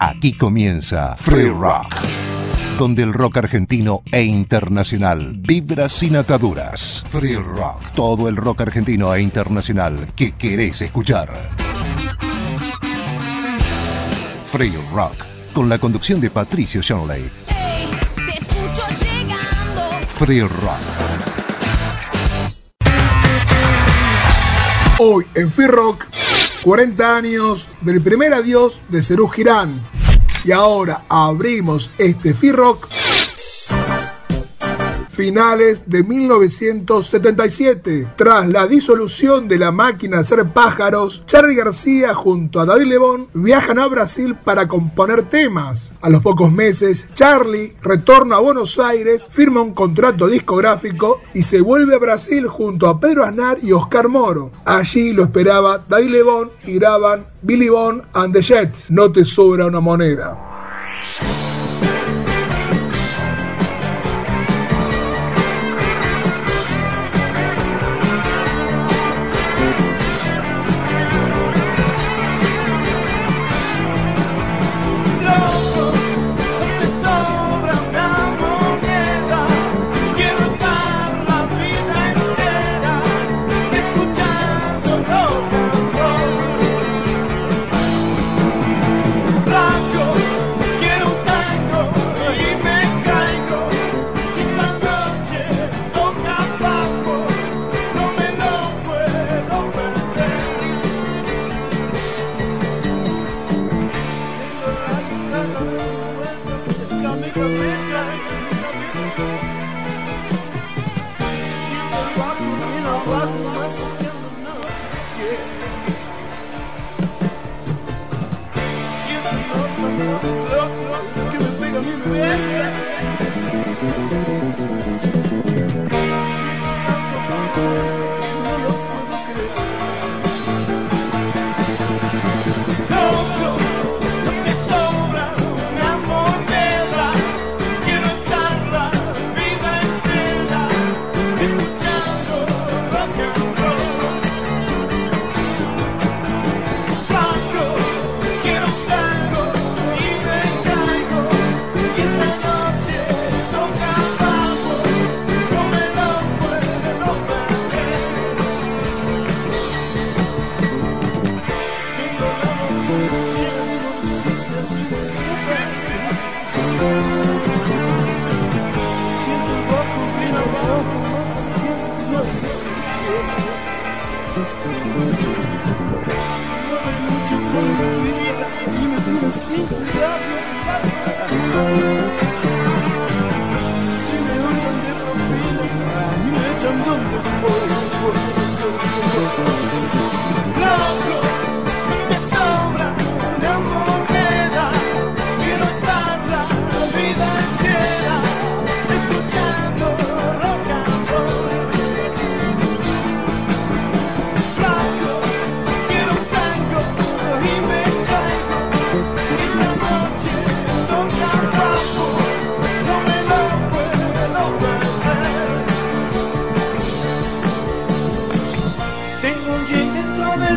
Aquí comienza Free Rock, donde el rock argentino e internacional vibra sin ataduras. Free Rock, todo el rock argentino e internacional que querés escuchar. Free Rock, con la conducción de Patricio Shanley. Free Rock. Hoy en Free Rock 40 años del primer adiós de Cerú Girán. Y ahora abrimos este F-Rock finales de 1977. Tras la disolución de la máquina de hacer pájaros, Charlie García junto a David Lebón viajan a Brasil para componer temas. A los pocos meses, Charlie retorna a Buenos Aires, firma un contrato discográfico y se vuelve a Brasil junto a Pedro Aznar y Oscar Moro. Allí lo esperaba David Lebón y graban Billy Bond and the Jets. No te sobra una moneda. Yes.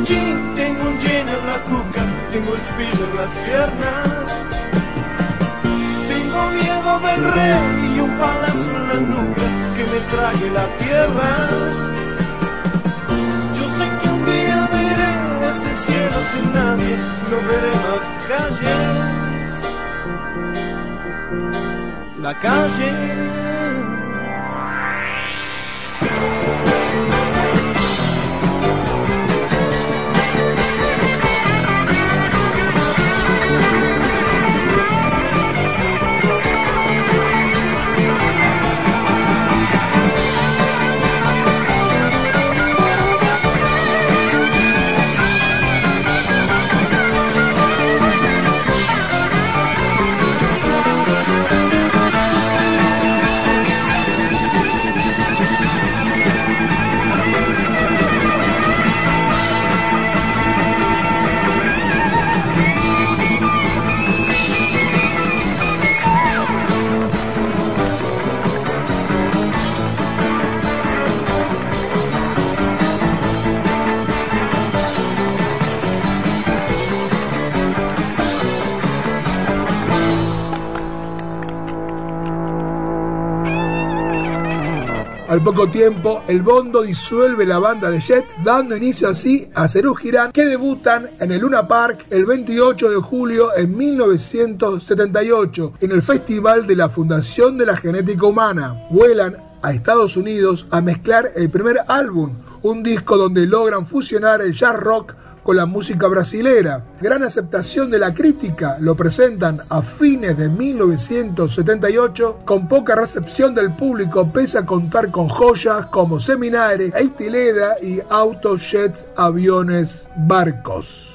tengo un jean en la cuca, tengo espina en las piernas. Tengo miedo del rey y un palazo en la nuca que me trague la tierra. Yo sé que un día veré ese cielo sin nadie, no veré más calles. La calle. Al poco tiempo, el Bondo disuelve la banda de Jet, dando inicio así a Cerú Girán, que debutan en el Luna Park el 28 de julio en 1978, en el Festival de la Fundación de la Genética Humana. Vuelan a Estados Unidos a mezclar el primer álbum, un disco donde logran fusionar el jazz rock con la música brasilera. Gran aceptación de la crítica, lo presentan a fines de 1978 con poca recepción del público pese a contar con joyas como Seminare, Eitileda y Autojets, aviones, barcos.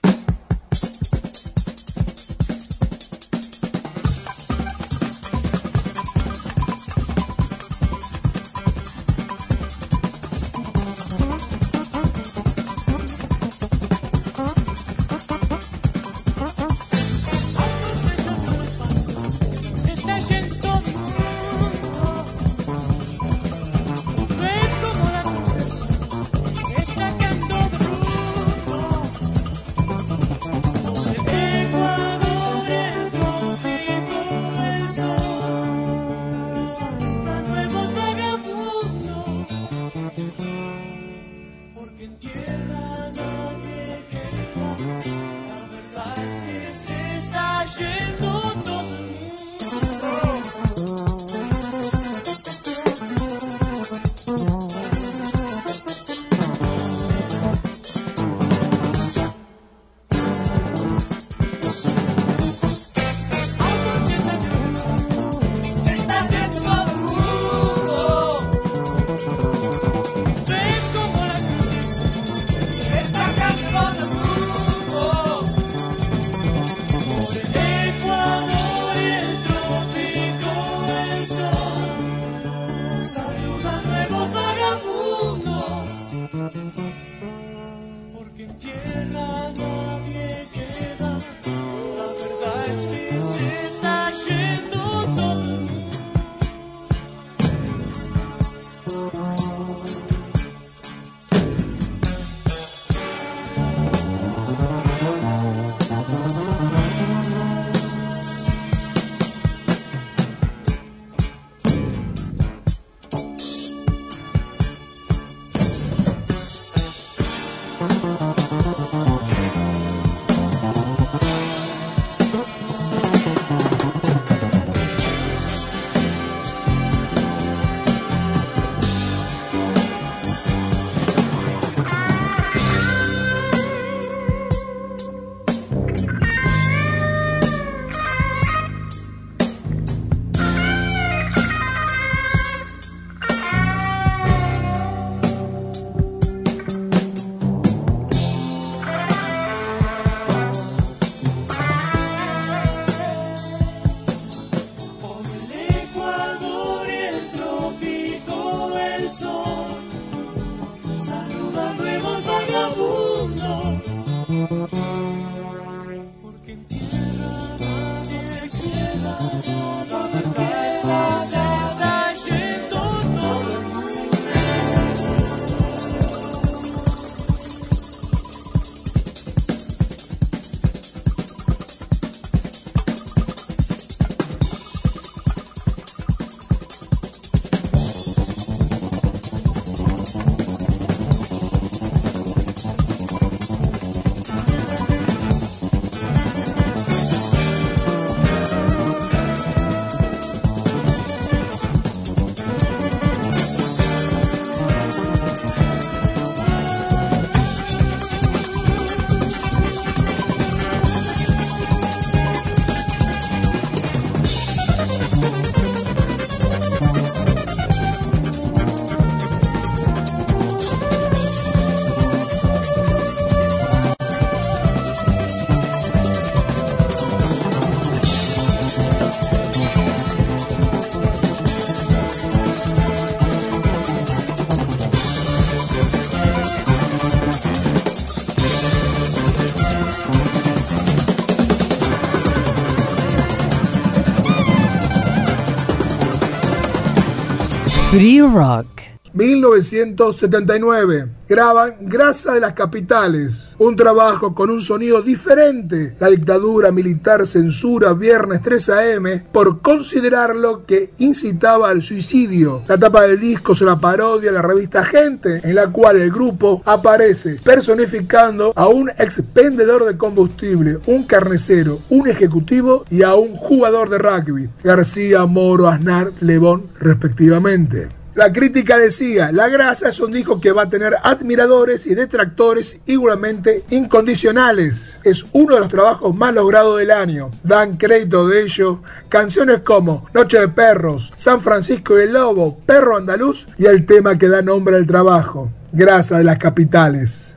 Free Rock. 1979. Graban Grasa de las Capitales, un trabajo con un sonido diferente. La dictadura militar censura Viernes 3 AM por considerarlo que incitaba al suicidio. La tapa del disco es una parodia de la revista Gente, en la cual el grupo aparece personificando a un expendedor de combustible, un carnicero, un ejecutivo y a un jugador de rugby, García, Moro, Aznar, Lebón, respectivamente. La crítica decía, La Grasa es un disco que va a tener admiradores y detractores igualmente incondicionales. Es uno de los trabajos más logrados del año. Dan crédito de ello canciones como Noche de Perros, San Francisco y el Lobo, Perro Andaluz y el tema que da nombre al trabajo, Grasa de las Capitales.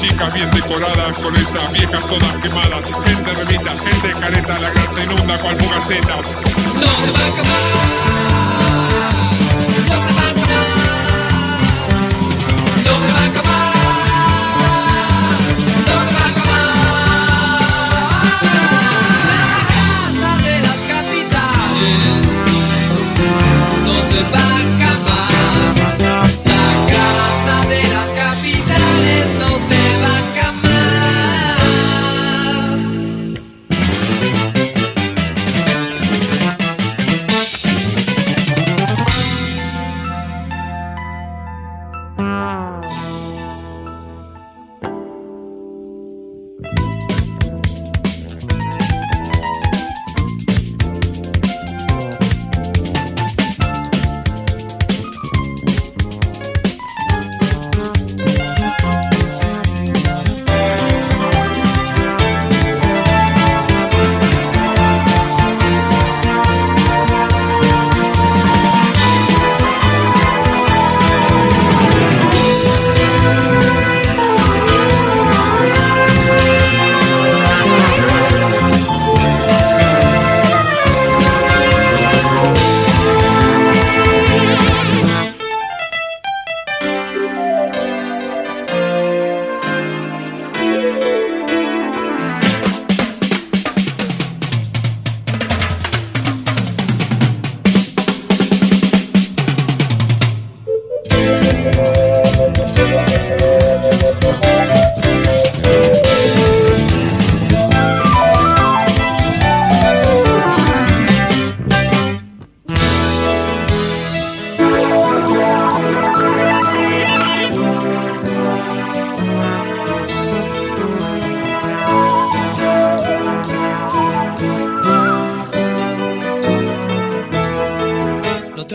Chicas bien decoradas, con esas viejas todas quemadas, gente remita, gente careta, la grasa inunda cual fugaceta. No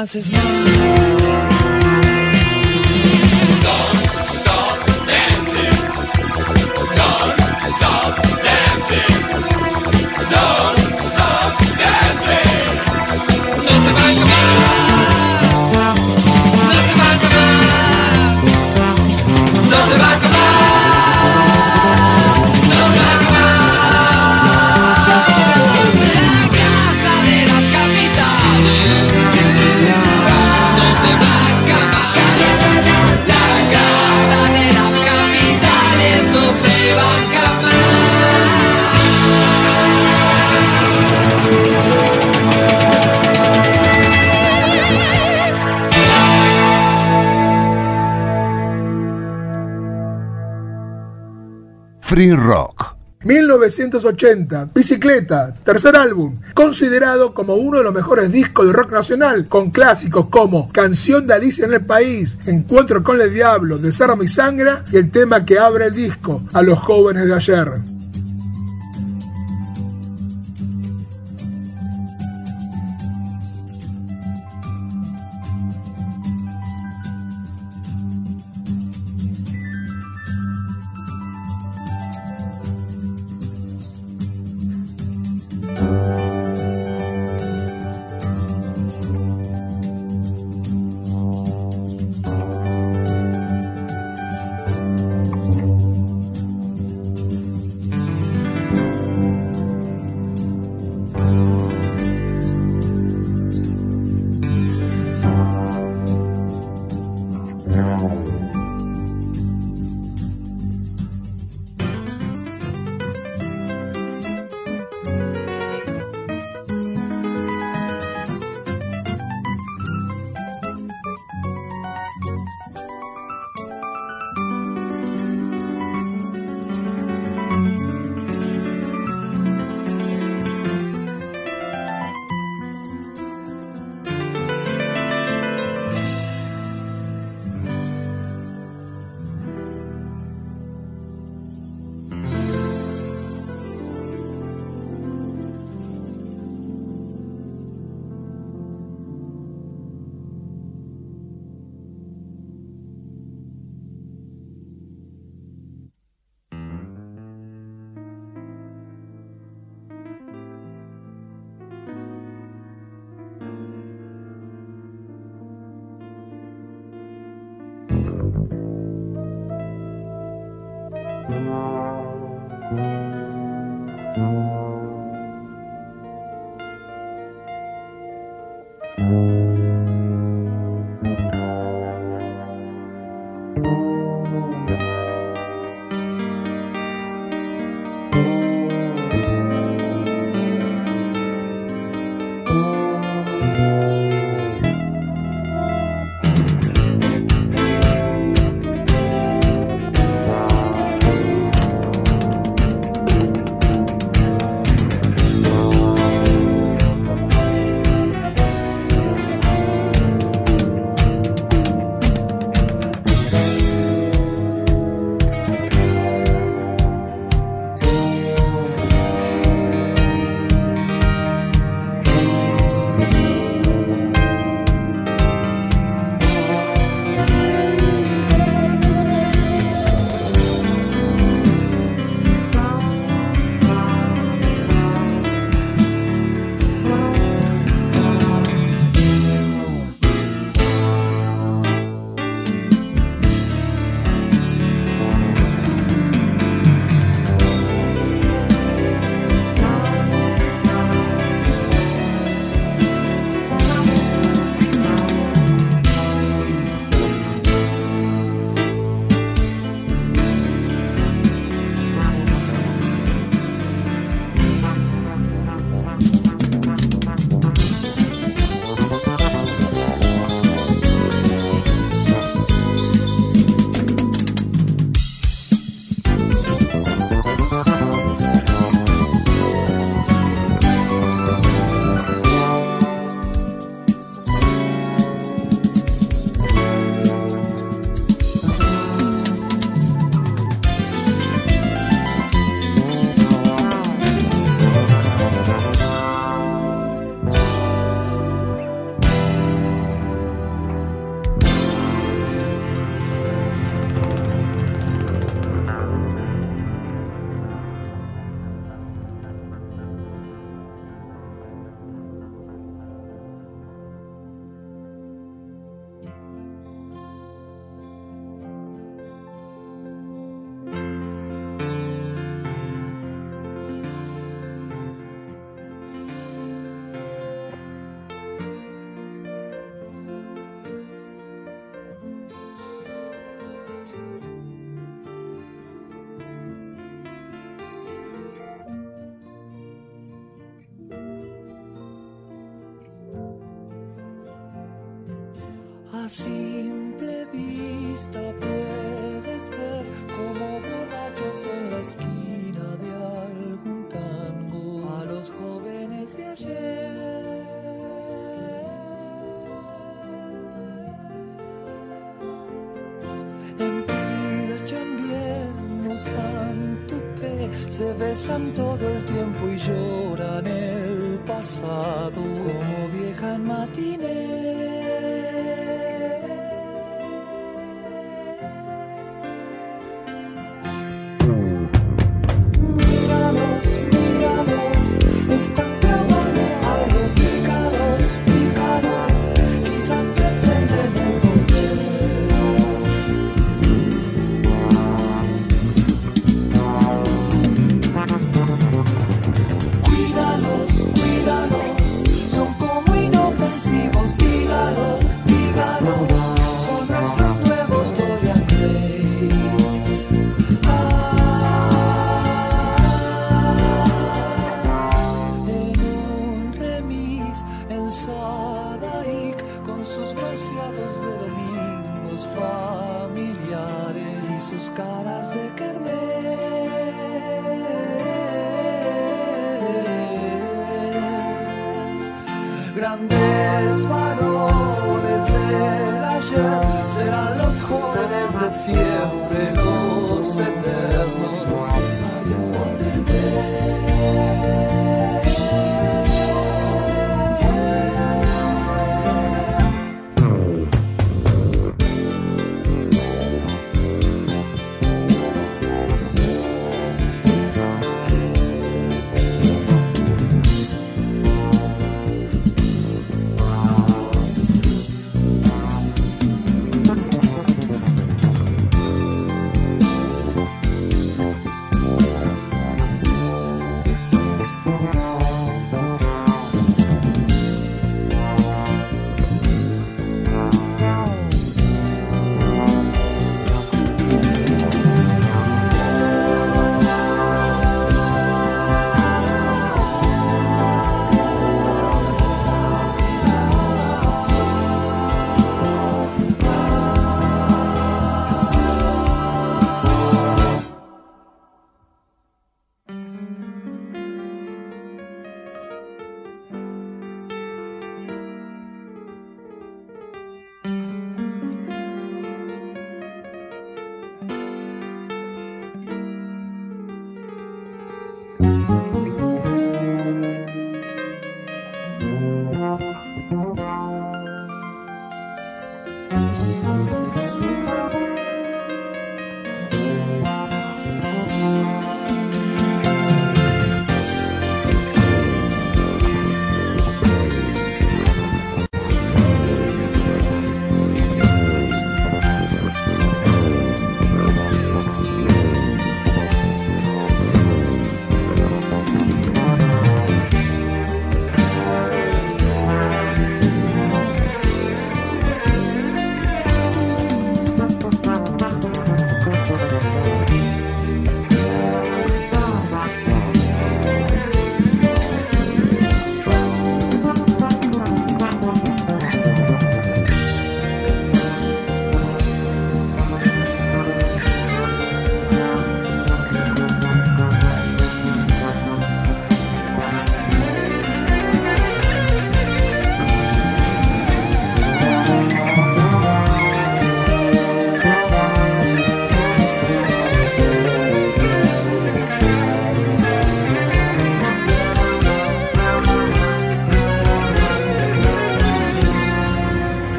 chances más. Free Rock. 1980, Bicicleta, tercer álbum, considerado como uno de los mejores discos de rock nacional, con clásicos como Canción de Alicia en el País, Encuentro con el Diablo, Desarma y Sangra y el tema que abre el disco, A los jóvenes de ayer. Se besan todo el tiempo y lloran el pasado como vieja en.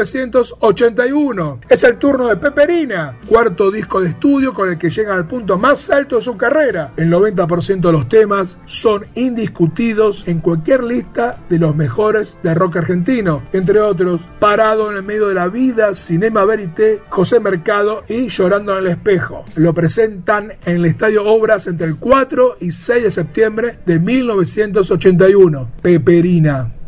...1981... Es el turno de Peperina... ...cuarto disco de estudio con el que llegan al punto más alto de su carrera... ...el 90% de los temas son indiscutidos... ...en cualquier lista de los mejores de rock argentino... ...entre otros... Parado en el medio de la vida... ...Cinema Verité... ...José Mercado y Llorando en el espejo... ...lo presentan en el Estadio Obras... ...entre el 4 y 6 de septiembre... ...de 1981... Peperina...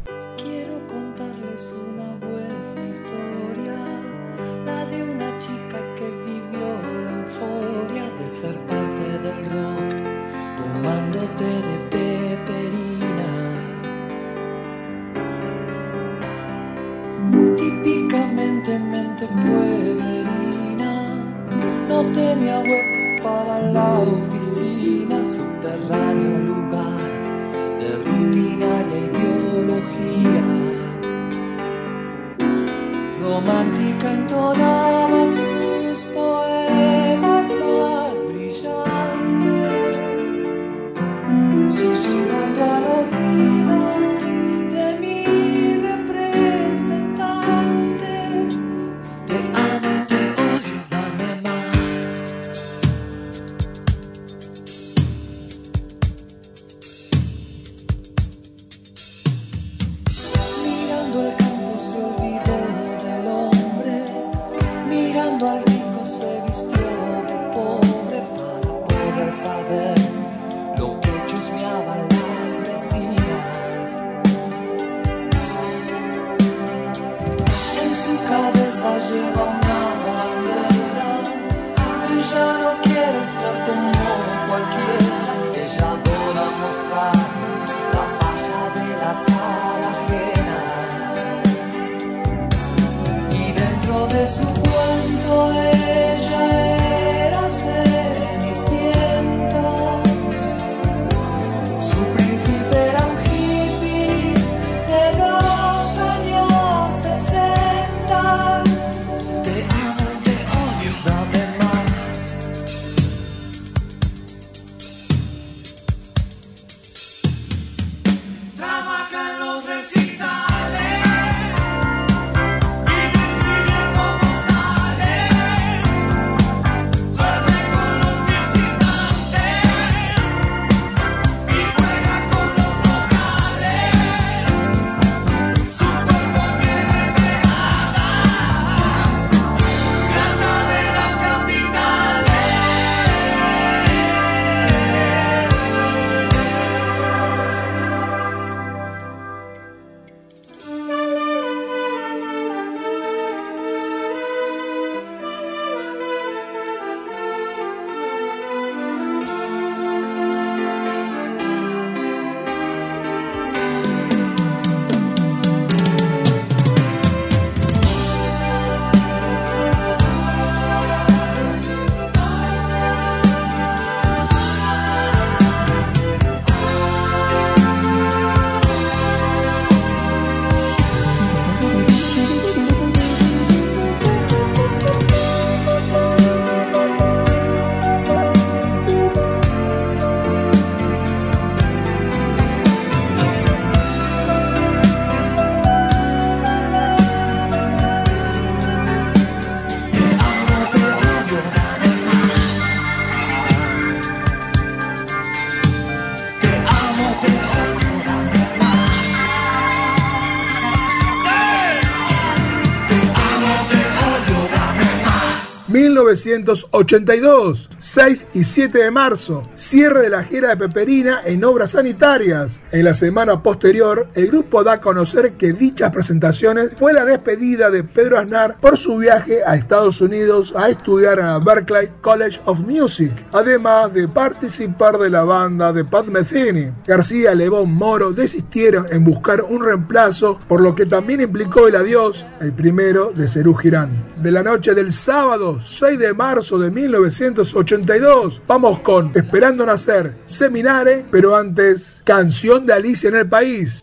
1982, 6 y 7 de marzo, cierre de la gira de Peperina en obras sanitarias. En la semana posterior, el grupo da a conocer que dichas presentaciones fue la despedida de Pedro Aznar por su viaje a Estados Unidos a estudiar la Berklee College of Music, además de participar de la banda de Pat Metheny. García Lebón Moro desistieron en buscar un reemplazo, por lo que también implicó el adiós, el primero de Cerú Girán. De la noche del sábado 6 de marzo de 1982. Vamos con Esperando Nacer, Seminare, pero antes, Canción de Alicia en el País.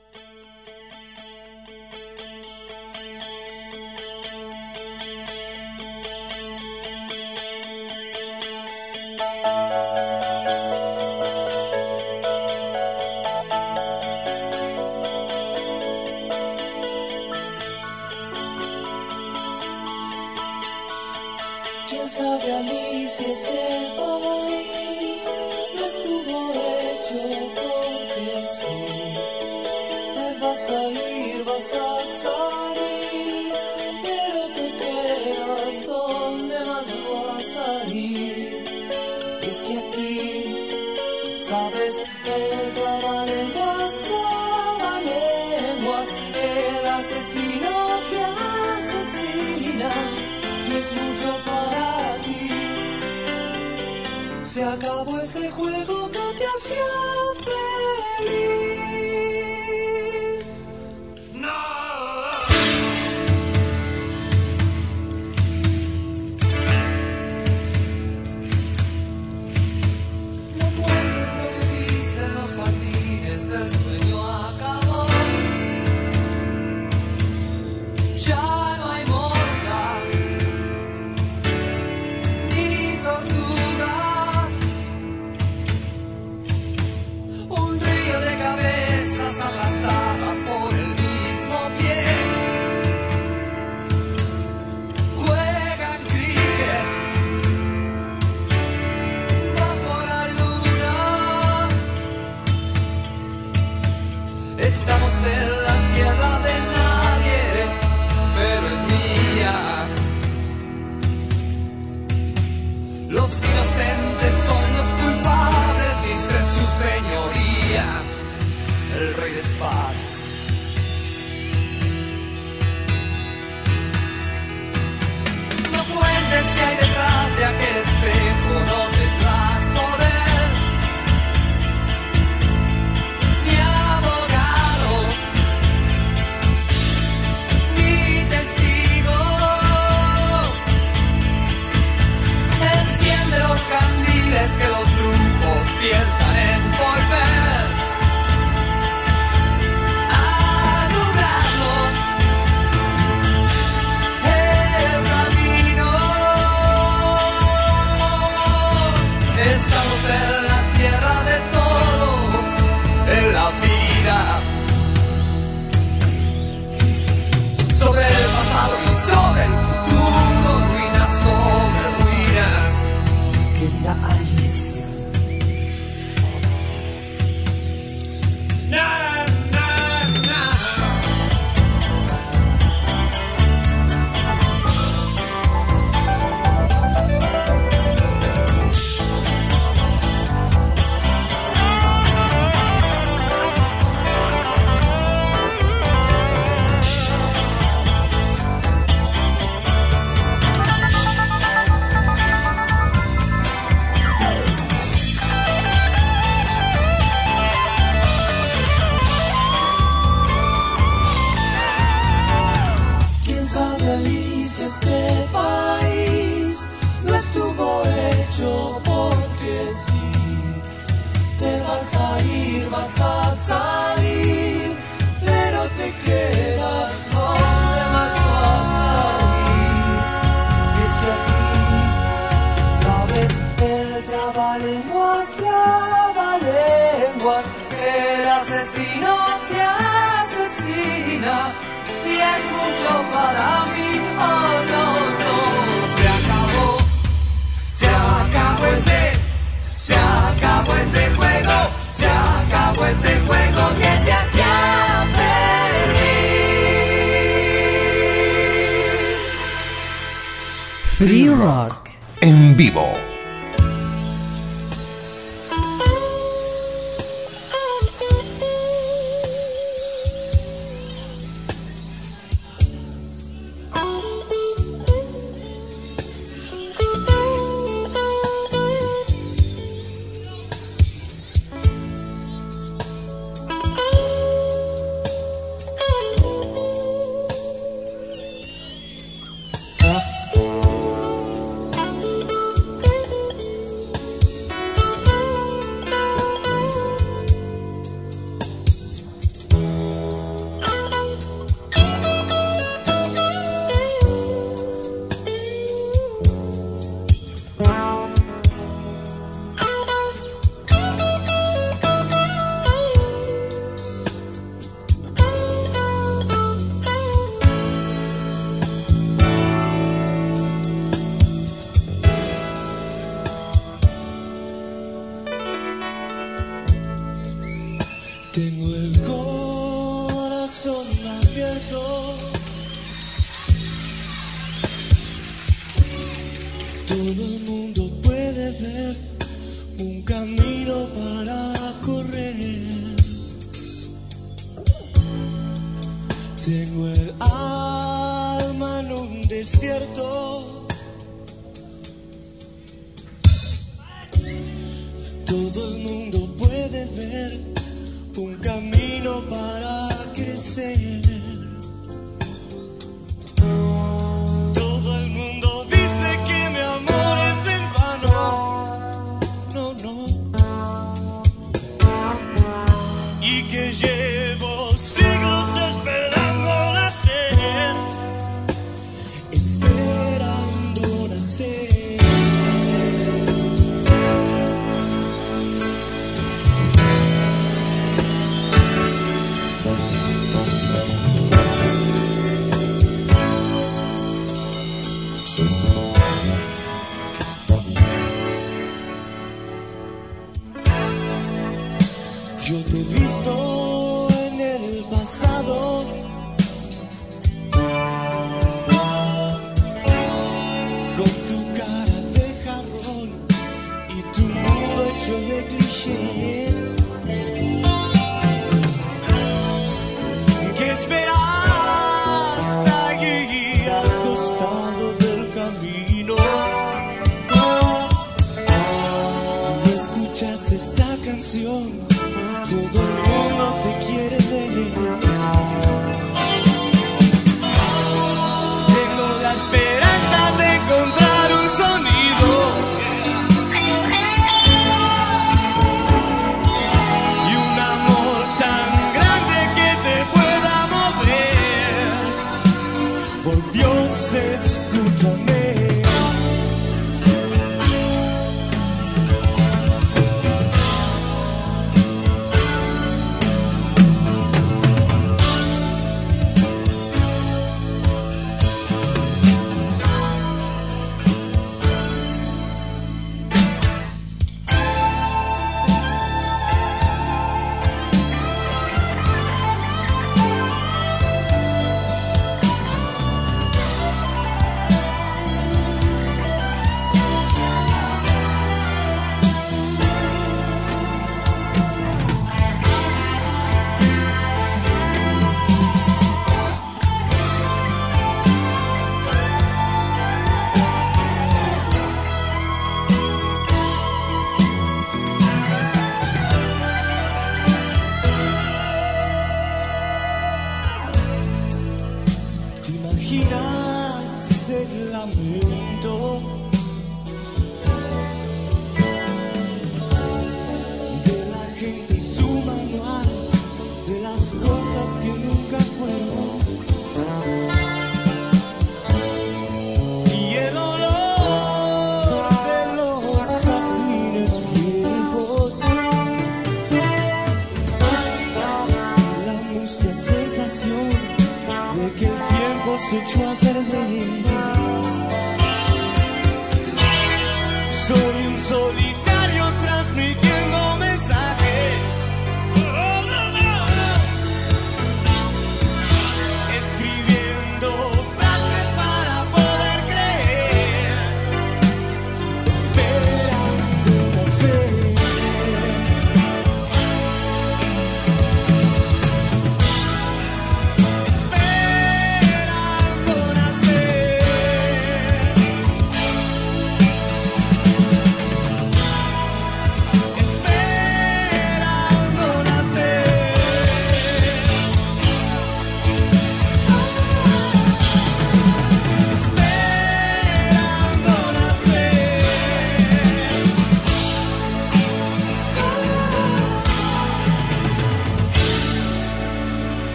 a salir, vas a salir, pero te quedas donde más vas a ir. Es que aquí, sabes, el trabalenguas, trabalenguas, el asesino te asesina, y es mucho para ti. Se acabó ese juego. Free Rock. En vivo.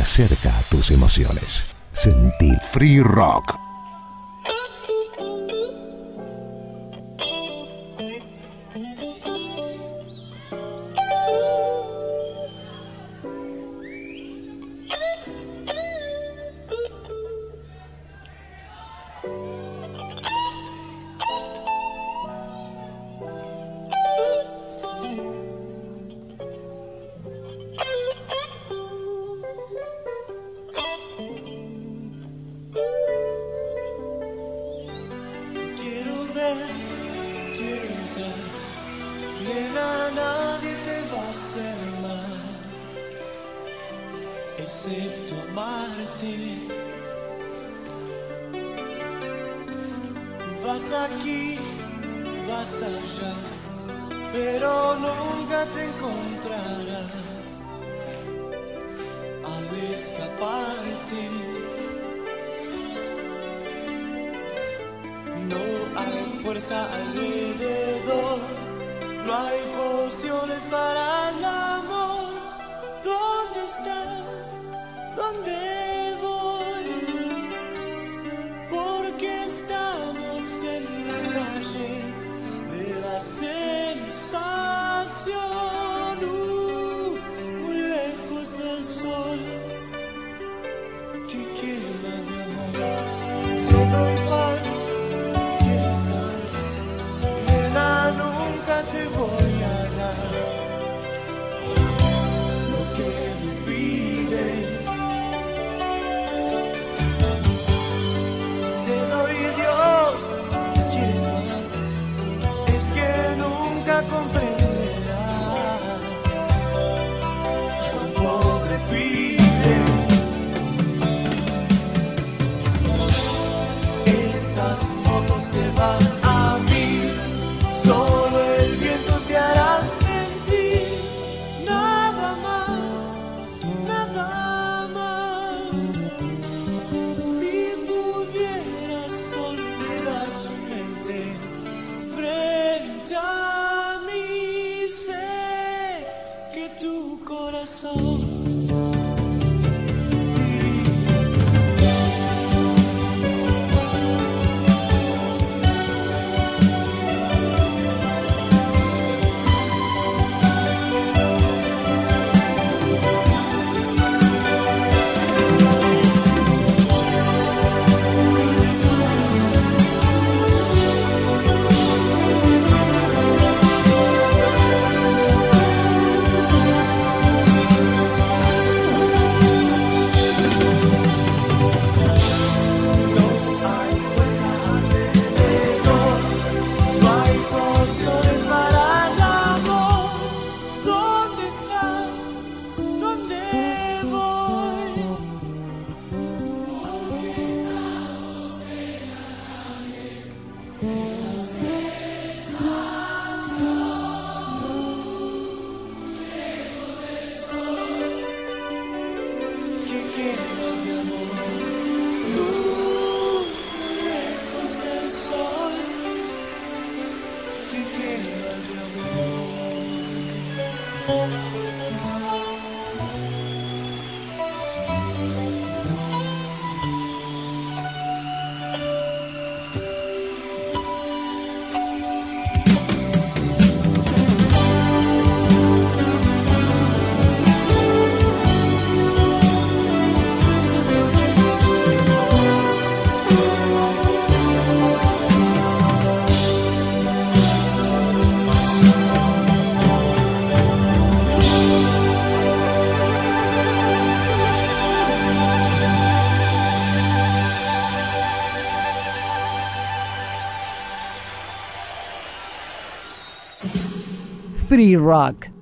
Acerca a tus emociones. Sentir Free Rock. Free Rock.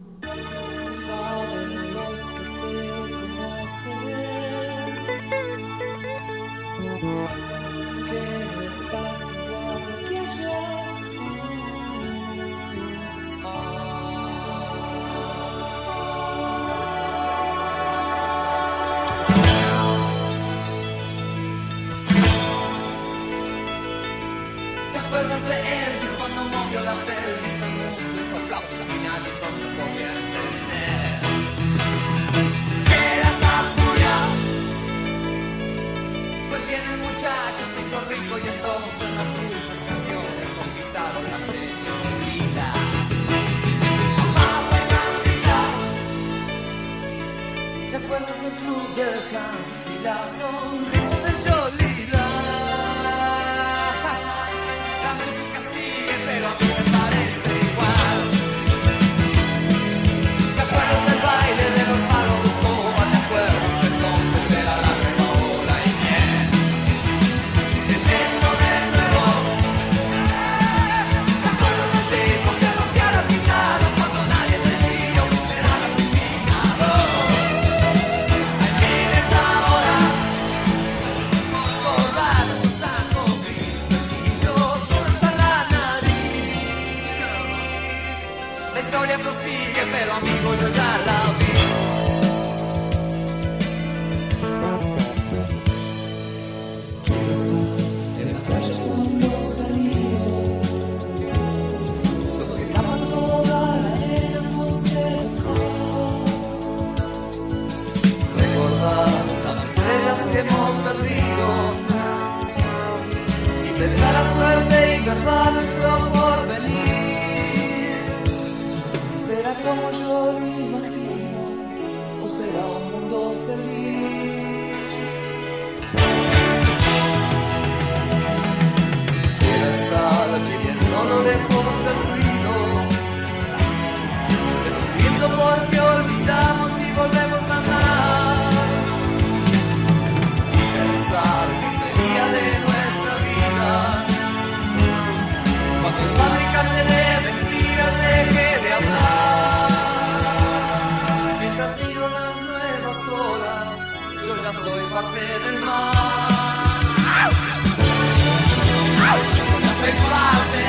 el papel del mar. ¡Au! ¡Au!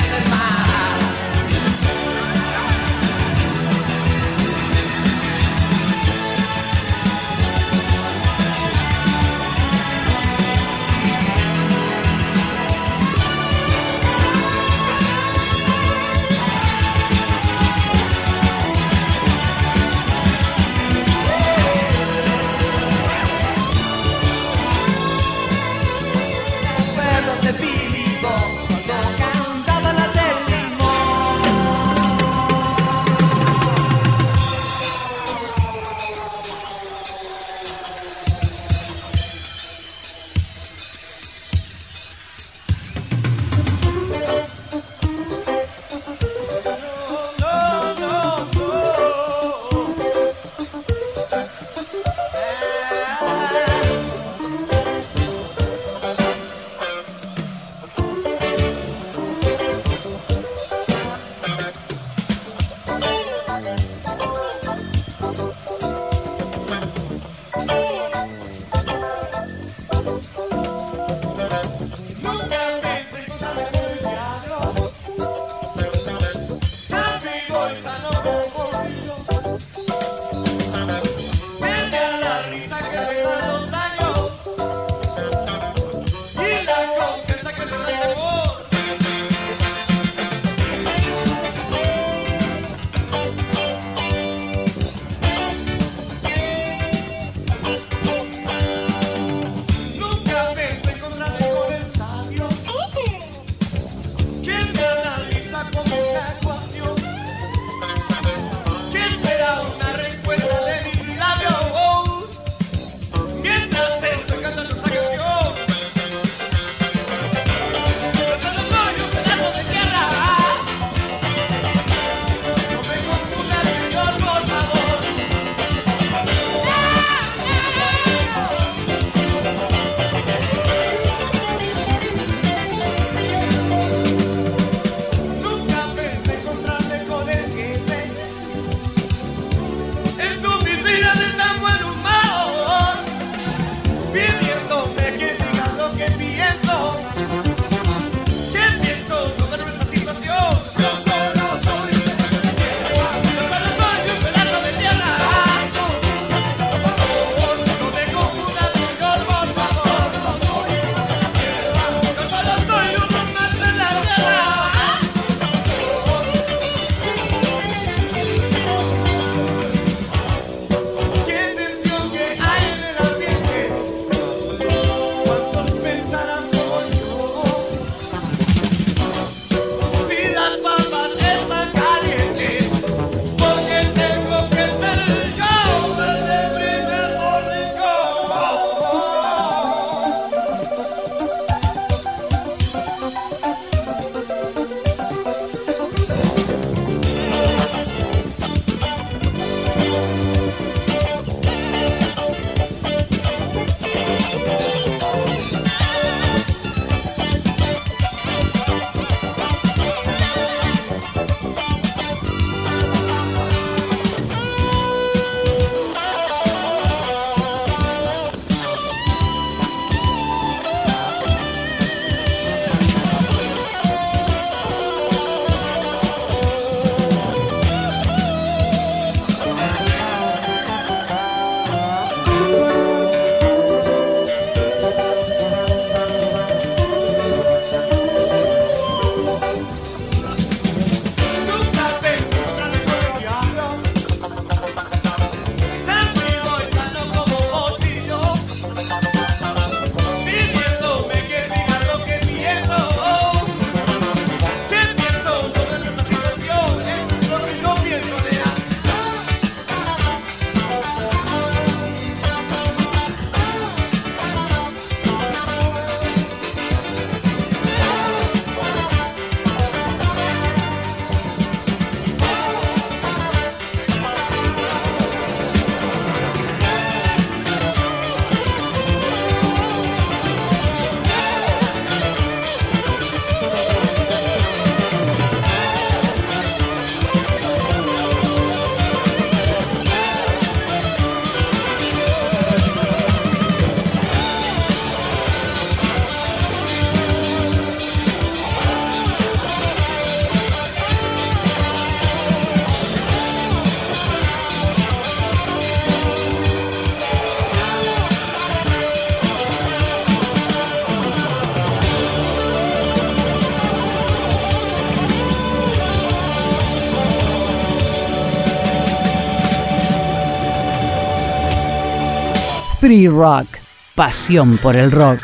Free Rock, pasión por el rock.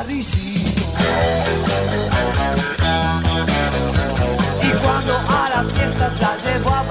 Y cuando a las fiestas la llevo a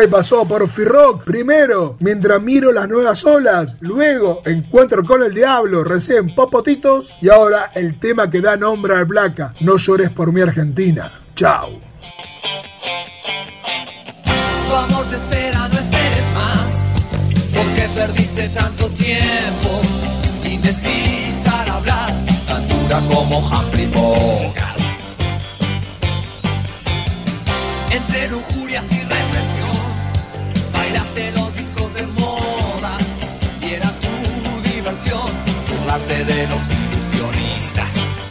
¿Qué pasó por Firrock? Primero, mientras miro las nuevas olas, luego encuentro con el diablo, recién popotitos y ahora el tema que da nombre al placa, No llores por mi Argentina. Chao. Tu amor te espera, no esperes más, porque perdiste tanto tiempo, indecisa al hablar, tan dura como Humphrey Bogart. Entre lujurias y represión Bailaste los discos de moda y era tu diversión burlarte de los ilusionistas.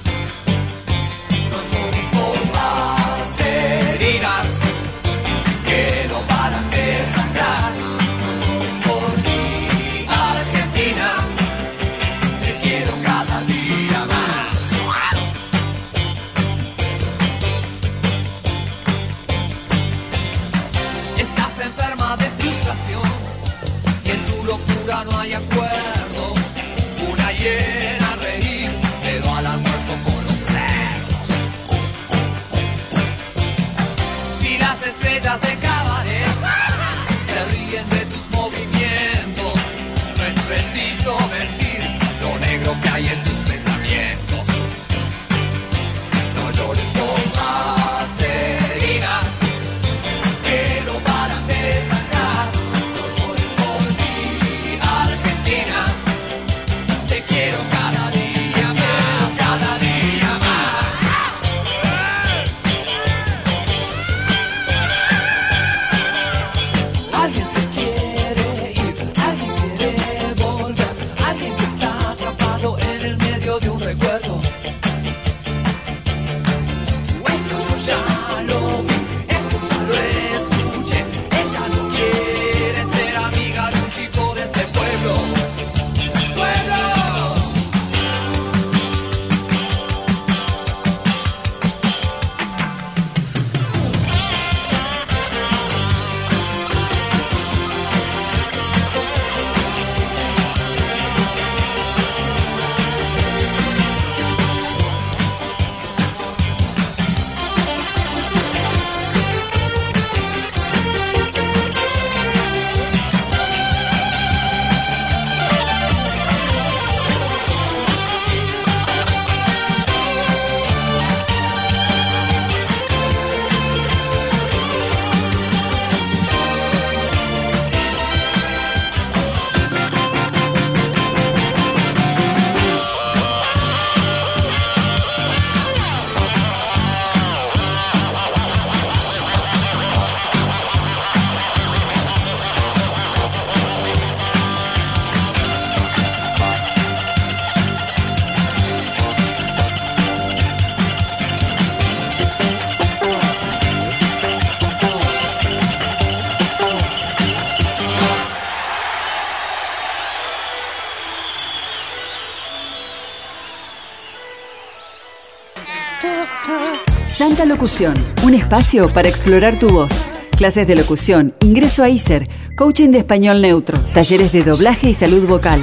Un espacio para explorar tu voz. Clases de locución, ingreso a ISER, coaching de español neutro, talleres de doblaje y salud vocal.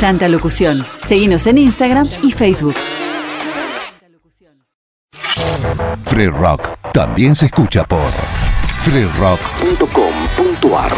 Santa Locución. Seguinos en Instagram y Facebook. Free Rock también se escucha por freerock.com.ar.